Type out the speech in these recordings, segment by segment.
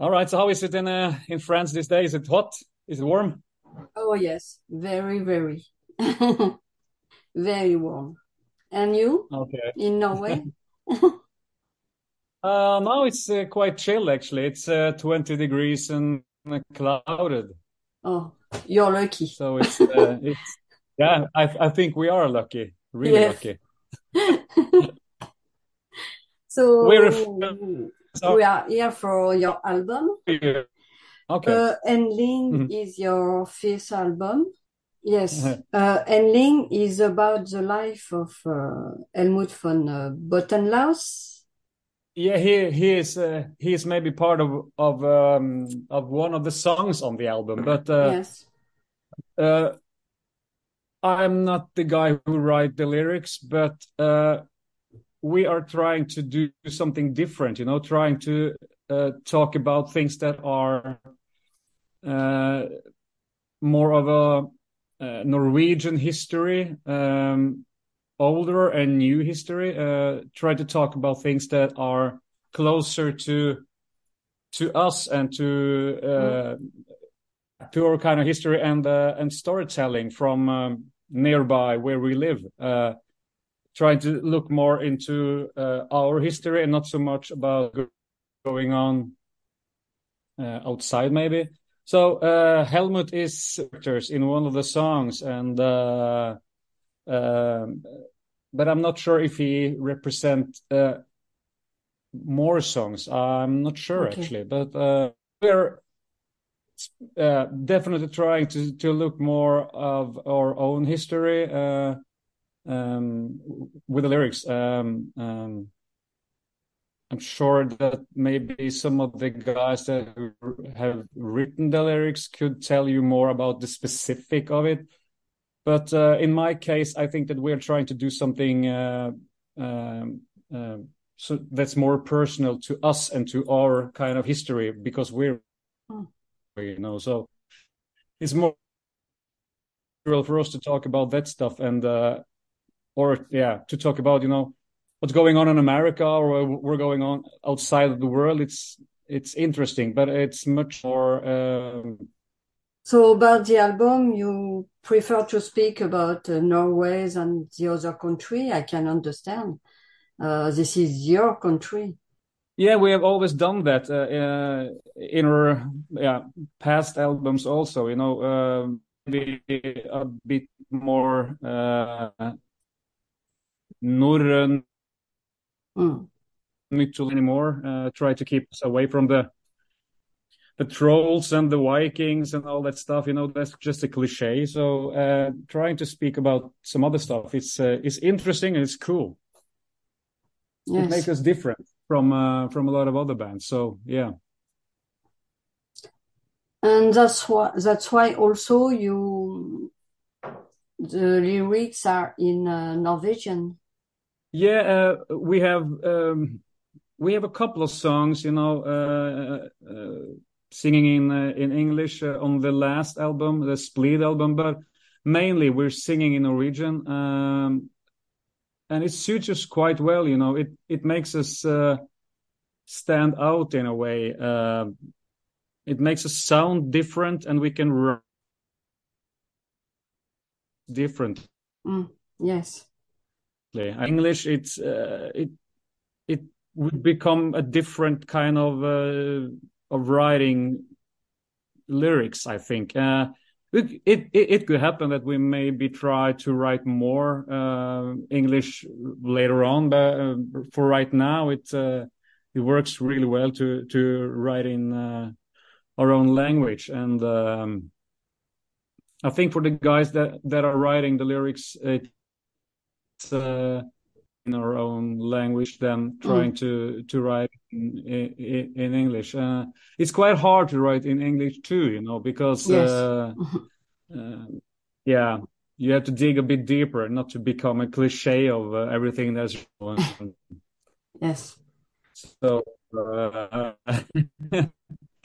All right. So how is it in uh, in France these days? Is it hot? Is it warm? Oh, yes, very, very, very warm. And you Okay. in Norway? Uh, now it's uh, quite chill actually. It's uh, 20 degrees and clouded. Oh, you're lucky. So it's uh, it's yeah, I I think we are lucky, really Yes. lucky. So we're So we are here for your album. okay. Uh, Endling Mhm. is your fifth album. Yes. Uh, Endling is about the life of uh, Helmut von uh, Botnlaus. Yeah, he he is uh, he is maybe part of of um of one of the songs on the album, but uh Yes. uh I'm not the guy who write the lyrics, but uh we are trying to do something different, you know, trying to uh talk about things that are uh more of a uh, Norwegian history, um older and new history, uh try to talk about things that are closer to to us and to uh to our kind of history and uh, and storytelling from um, nearby where we live. Trying to look more into uh, our history and not so much about going on uh, outside, maybe. So uh, Helmut is in one of the songs, and uh, um, but I'm not sure if he represent uh, more songs. I'm not sure Okay. actually, but uh, we're uh, definitely trying to to look more of our own history uh, um, with the lyrics. Um, um, I'm sure that maybe some of the guys that have written the lyrics could tell you more about the specific of it. But uh, in my case, I think that we're trying to do something uh, um, um, so that's more personal to us and to our kind of history because we're, Hmm. you know, so it's more for us to talk about that stuff and uh, or yeah, to talk about you know what's going on in America or we're going on outside of the world. It's it's interesting, but it's much more. Um, So about the album, you prefer to speak about uh, Norway and the other country. I can understand. Uh, this is your country. yeah, we have always done that uh, uh, in our yeah past albums also. You know, um, maybe a bit more uh, northern Mm. mythology anymore. Uh, try to keep us away from the the trolls and the Vikings and all that stuff. You know, that's just a cliche. So uh, trying to speak about some other stuff. It's uh, it's interesting and it's cool. It makes us different from uh, from a lot of other bands. So yeah, And that's why that's why also you the lyrics are in uh, Norwegian. Yeah. Uh, we have um, we have a couple of songs. You know, uh, uh, singing in uh, in English uh, on the last album, the Splid album, but mainly we're singing in Norwegian. Um, and it suits us quite well. You know, it it makes us uh, stand out in a way. It makes us sound different, and we can run differently. Mm. Yes. English, it's uh, it it would become a different kind of uh, of writing lyrics. I think uh, it, it it it could happen that we maybe try to write more uh, English later on, but uh, for right now, it uh, it works really well to to write in uh, our own language and. Um, I think for the guys that that are writing the lyrics, it's uh, in our own language than trying Mm. to to write in in, in English. Uh, it's quite hard to write in English too, you know, because Yes. uh, uh, yeah, you have to dig a bit deeper, not to become a cliche of uh, everything that's. Yes. So, uh,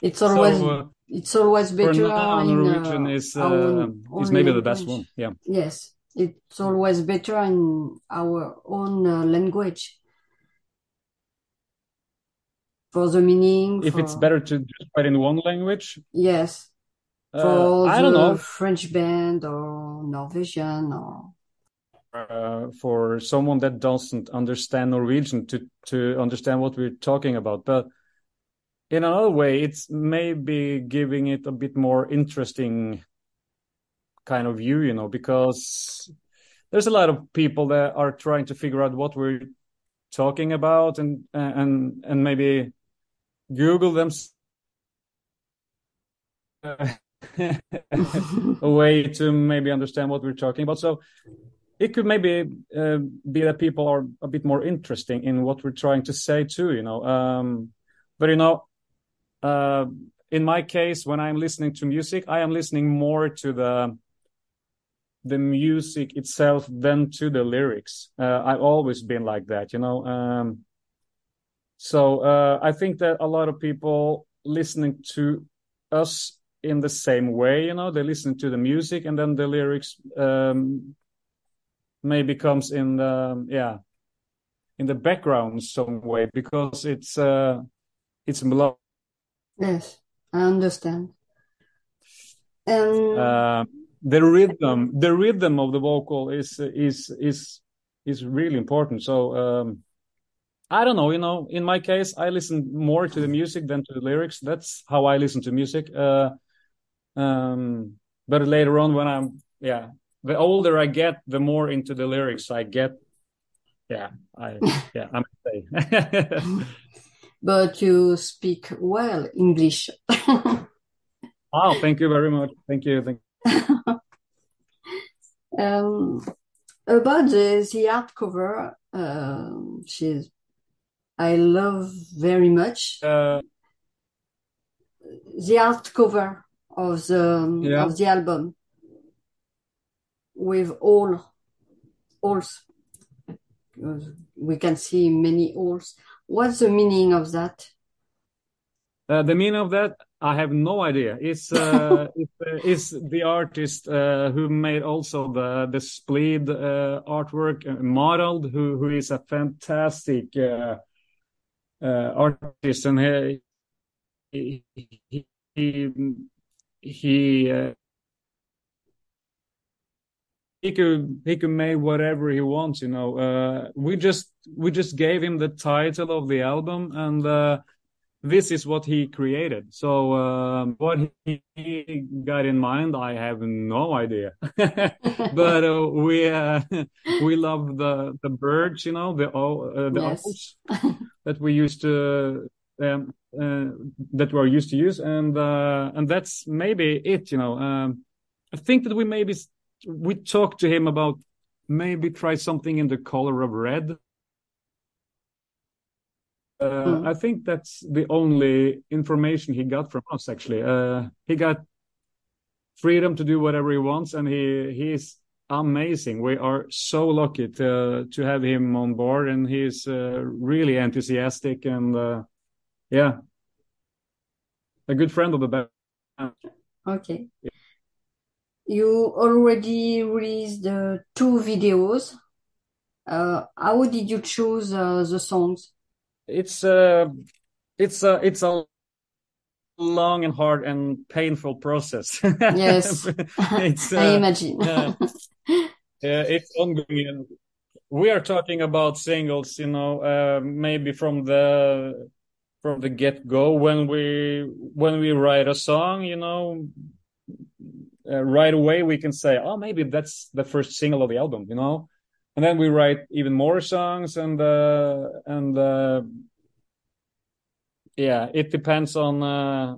It's always so it's always for better now, in Norwegian is uh, is maybe the best one. Yeah. Yes. It's always better in our own uh, language. for the meaning. If for... it's better to just write in one language. Yes. Uh, For I the don't know. French band or Norwegian or Uh, for someone that doesn't understand Norwegian to to understand what we're talking about, but in another way, it's maybe giving it a bit more interesting kind of view, you know, because there's a lot of people that are trying to figure out what we're talking about and and and maybe Google them a way to maybe understand what we're talking about. So it could maybe uh, be that people are a bit more interesting in what we're trying to say too, you know. Um, but you know, uh, in my case, when I'm listening to music, I am listening more to the the music itself than to the lyrics. Uh, I've always been like that, you know. Um, so uh, I think that a lot of people listening to us in the same way, you know, they listen to the music and then the lyrics um, maybe comes in the yeah in the background some way because it's uh it's melodic. yes, I understand. And Uh, the rhythm the rhythm of the vocal is is is is really important. So um i don't know you know in my case i listen more to the music than to the lyrics. That's how i listen to music. Uh um but later on when i'm yeah the older i get the more into the lyrics i get. Yeah i yeah i'm say. But you speak well English. oh thank you very much. Thank you thank um, about the, the cover, uh, she's I love very much uh the hardcover of the Yeah. of the album with all holes. We can see many holes. What's the meaning of that? Uh, the meaning of that, I have no idea. It's uh, it's, uh, it's the artist uh, who made also the the Splid uh, artwork, uh, Marald, who who is a fantastic uh, uh, artist, and he he he, he uh, he could he could make whatever he wants, you know. Uh, we just we just gave him the title of the album, and uh, this is what he created. So um, what he, he got in mind, I have no idea. but uh, we uh, we love the the birds, you know, the uh, the Yes. owls that we used to um, uh, that we're used to use, and uh, and that's maybe it, you know. Um, I think that we maybe we talked to him about maybe try something in the color of red. Uh, Mm. I think that's the only information he got from us. Actually, uh, he got freedom to do whatever he wants, and he he's amazing. We are so lucky to to have him on board, and he's uh, really enthusiastic and uh, yeah, a good friend of the band. Okay. You already released uh, two videos. Uh, how did you choose uh, the songs? It's a it's a it's a long and hard and painful process. Yes, it's I uh, imagine. yeah. Yeah, it's ongoing. We are talking about singles, you know, uh, maybe from the from the get go when we when we write a song, you know, uh, right away we can say, oh, maybe that's the first single of the album, you know, and then we write even more songs, and uh, and uh, yeah, it depends on uh,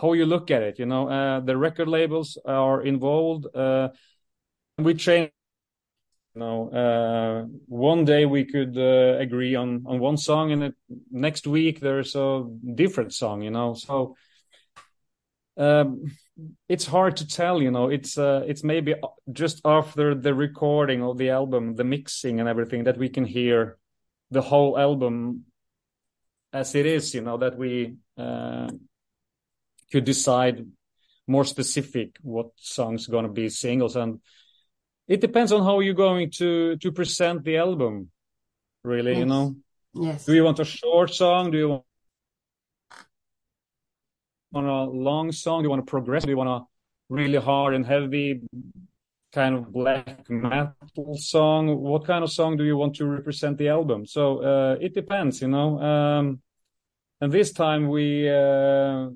how you look at it, you know. Uh, the record labels are involved. Uh, we change you know uh one day we could agree on on one song and next week there's a different song you know so um it's hard to tell you know it's uh it's maybe just after the recording of the album the mixing and everything that we can hear the whole album as it is you know that we uh could decide more specific what songs going to be singles and it depends on how you're going to to present the album really you know Yes. Do you want a short song? Do you want a long song? Do you want to progress? Do you want a really hard and heavy kind of black metal song? What kind of song do you want to represent the album? So uh, it depends, you know. Um, and this time we uh,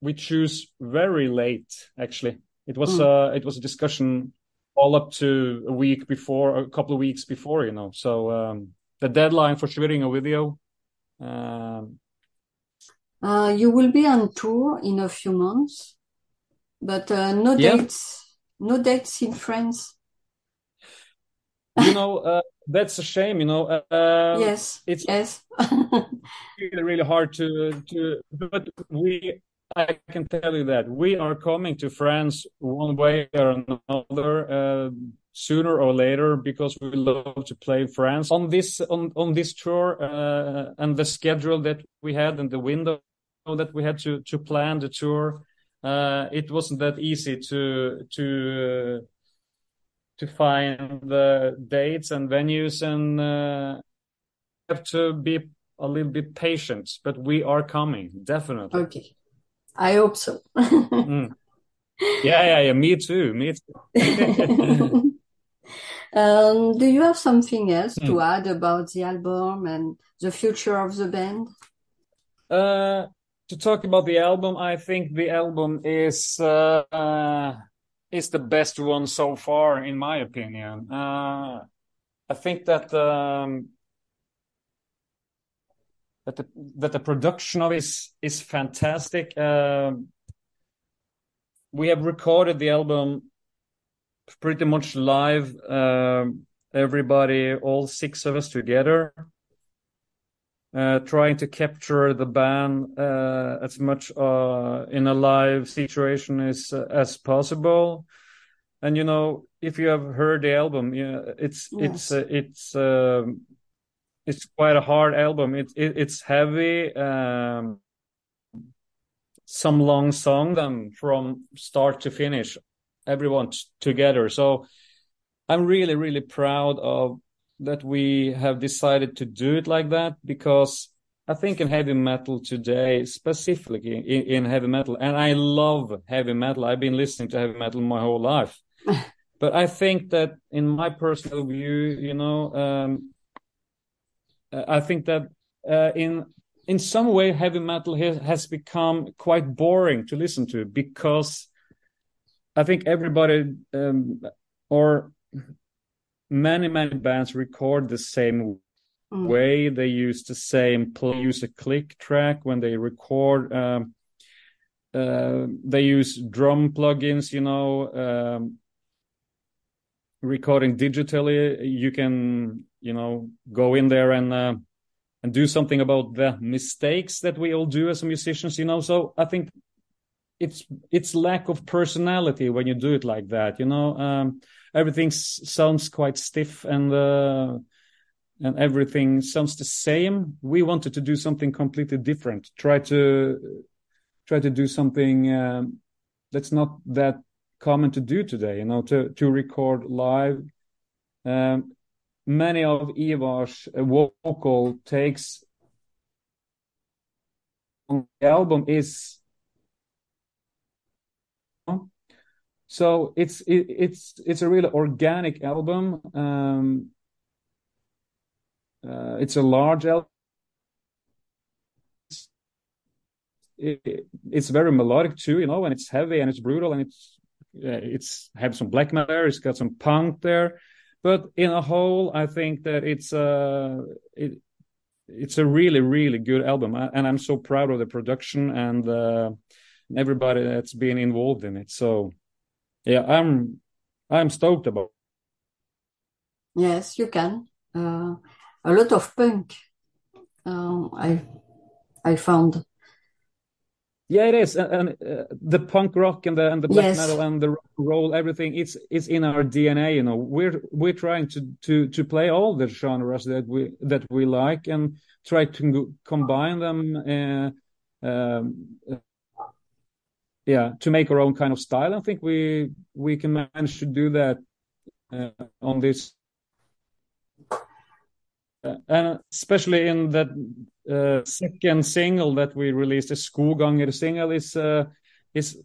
we choose very late. Actually, it was mm. uh, it was a discussion all up to a week before, a couple of weeks before, you know. So um, the deadline for shooting a video. Um, uh, you will be on tour in a few months, but uh, no yeah. dates, no dates in France. you know, uh, that's a shame. You know, uh, yes, it's yes, really, really hard to to. But we I can tell you that we are coming to France one way or another uh, sooner or later because we love to play France on this on on this tour uh, and the schedule that we had and the window that we had to to plan the tour. Uh, it wasn't that easy to to uh, to find the dates and venues and uh, have to be a little bit patient. But we are coming definitely. Okay. I hope so. mm. Yeah, yeah, yeah. Me too. Me too. um, do you have something else mm. to add about the album and the future of the band? Uh, to talk about the album, I think the album is uh, uh, is the best one so far, in my opinion. Uh, I think that um, that the that the production of is is fantastic. Uh, we have recorded the album pretty much live. Uh, everybody, all six of us together, uh, trying to capture the band uh, as much uh, in a live situation as as possible. And you know, if you have heard the album, yeah, it's yes. it's uh, it's um, it's quite a hard album. It, it it's heavy. Um, some long song them from start to finish, everyone t- together. So I'm really really proud of that we have decided to do it like that because I think in heavy metal today, specifically in, in heavy metal, and I love heavy metal. I've been listening to heavy metal my whole life. but I think that in my personal view, you know, um, I think that uh, in in some way heavy metal has become quite boring to listen to because I think everybody um, or many many bands record the same mm. way. They use the same play, use a click track when they record. Um, uh, they use drum plugins, you know. Um, recording digitally, you can you know go in there and uh, and do something about the mistakes that we all do as musicians you know so i think it's it's lack of personality when you do it like that you know um, everything sounds quite stiff and uh, and everything sounds the same. We wanted to do something completely different. Try to try to do something um, that's not that common to do today you know to to record live. Um, many of Ivar's vocal takes on the album is so it's it, it's it's a really organic album um uh, it's a large album it, it's very melodic too you know and it's heavy and it's brutal and it's uh, it's have some black matter it's got some punk there but in a whole, I think that it's a it, it's a really really good album, and I'm so proud of the production and uh, everybody that's been involved in it. So yeah, I'm I'm stoked about. Yes, you can. Uh, a lot of punk. Uh, I I found yeah, it is, and, and uh, the punk rock and the and the black yes. metal and the rock roll, everything it's it's in our DNA. You know, we're we're trying to to to play all the genres that we that we like and try to combine them. Uh, um, yeah, to make our own kind of style. I think we we can manage to do that uh, on this and especially in that uh, second single that we released, the Skoggangr single, is uh, is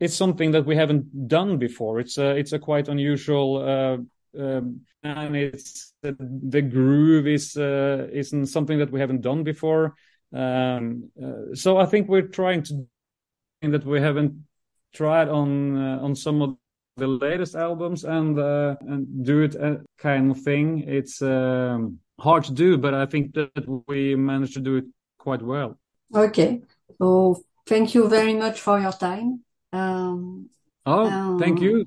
it's something that we haven't done before. It's a it's a quite unusual, uh, um, and it's the groove is uh, isn't something that we haven't done before. Um, uh, so I think we're trying to that we haven't tried on uh, on some of the latest albums and uh, and do it uh, kind of thing. It's um, hard to do, but I think that we managed to do it quite well. Okay, so thank you very much for your time. Um, oh, um, thank you,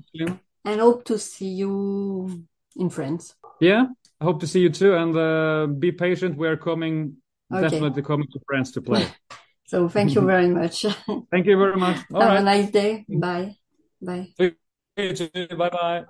and hope to see you in France. Yeah, I hope to see you too, and uh, be patient. We are coming, okay. definitely coming to France to play. so thank you very much. thank you very much. All Have right. a nice day. Mm. Bye. Bye. Bye bye.